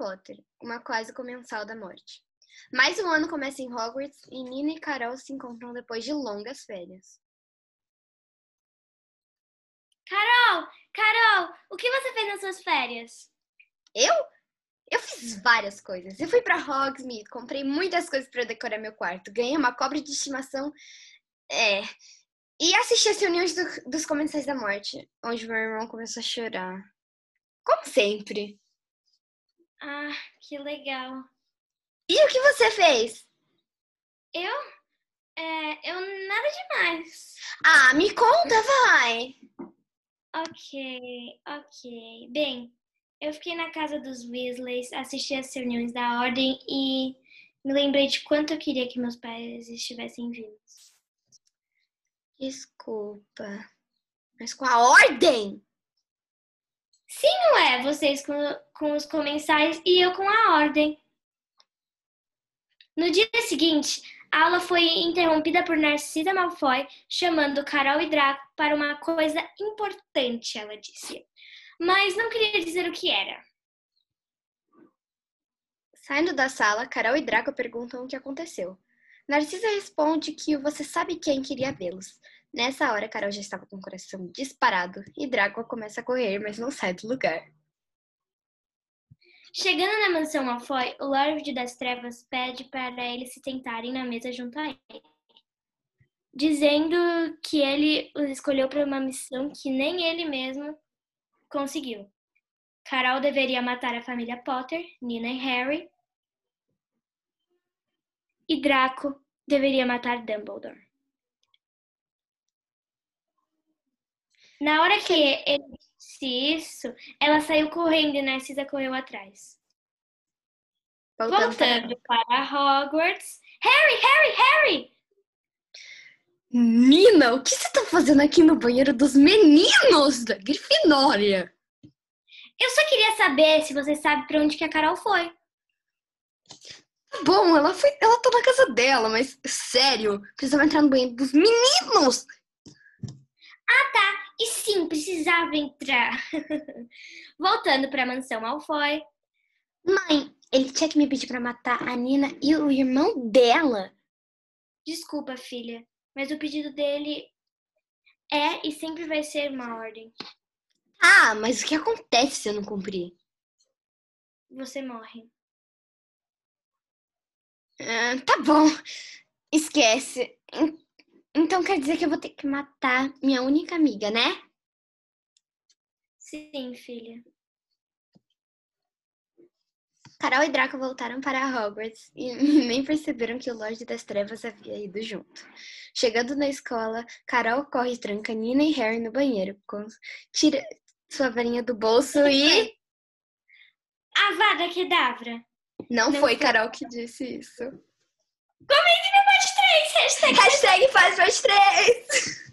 Potter, uma quase comensal da morte. Mais um ano começa em Hogwarts e Nina e Carol se encontram depois de longas férias. Carol, Carol, o que você fez nas suas férias? Eu? Eu fiz várias coisas. Eu fui para Hogsmeade, comprei muitas coisas para decorar meu quarto, ganhei uma cobra de estimação, é, e assisti as reuniões do, dos Comensais da Morte, onde meu irmão começou a chorar. Como sempre. Ah, que legal. E o que você fez? Eu? É, eu nada demais. Ah, me conta, vai! Ok, ok. Bem, eu fiquei na casa dos Weasleys, assisti as reuniões da Ordem e me lembrei de quanto eu queria que meus pais estivessem vivos. Desculpa, mas com a Ordem? Sim, ué, vocês com, com os comensais e eu com a Ordem. No dia seguinte, a aula foi interrompida por Narcisa Malfoy, chamando Carol e Draco para uma coisa importante, ela disse. Mas não queria dizer o que era. Saindo da sala, Carol e Draco perguntam o que aconteceu. Narcisa responde que você sabe quem queria vê-los. Nessa hora, Carol já estava com o coração disparado e Draco começa a correr, mas não sai do lugar. Chegando na mansão Malfoy, o Lorde das Trevas pede para eles se tentarem na mesa junto a ele, dizendo que ele os escolheu para uma missão que nem ele mesmo conseguiu. Carol deveria matar a família Potter, Nina e Harry, e Draco deveria matar Dumbledore. Na hora que ele disse isso, ela saiu correndo e Narcisa correu atrás. Voltando, Voltando para Hogwarts. Harry, Harry, Harry! Nina, o que você tá fazendo aqui no banheiro dos meninos da Grifinória? Eu só queria saber se você sabe para onde que a Carol foi. Tá bom, ela foi, ela tá na casa dela, mas sério, precisava entrar no banheiro dos meninos. Precisava entrar. Voltando para a mansão Malfoy. Mãe, ele tinha que me pedir pra matar a Nina e o irmão dela. Desculpa, filha, mas o pedido dele é e sempre vai ser uma ordem. Ah, mas o que acontece se eu não cumprir? Você morre. Ah, tá bom, esquece. En- Então quer dizer que eu vou ter que matar minha única amiga, né? Sim, filha. Carol e Draco voltaram para Hogwarts e nem perceberam que o Lorde das Trevas havia ido junto. Chegando na escola, Carol corre e tranca Nina e Harry no banheiro, tira sua varinha do bolso e. Avada Kedavra. Não, Não foi foi. Carol que disse isso. Comente depois de três, hashtag Hashtag faz mais três!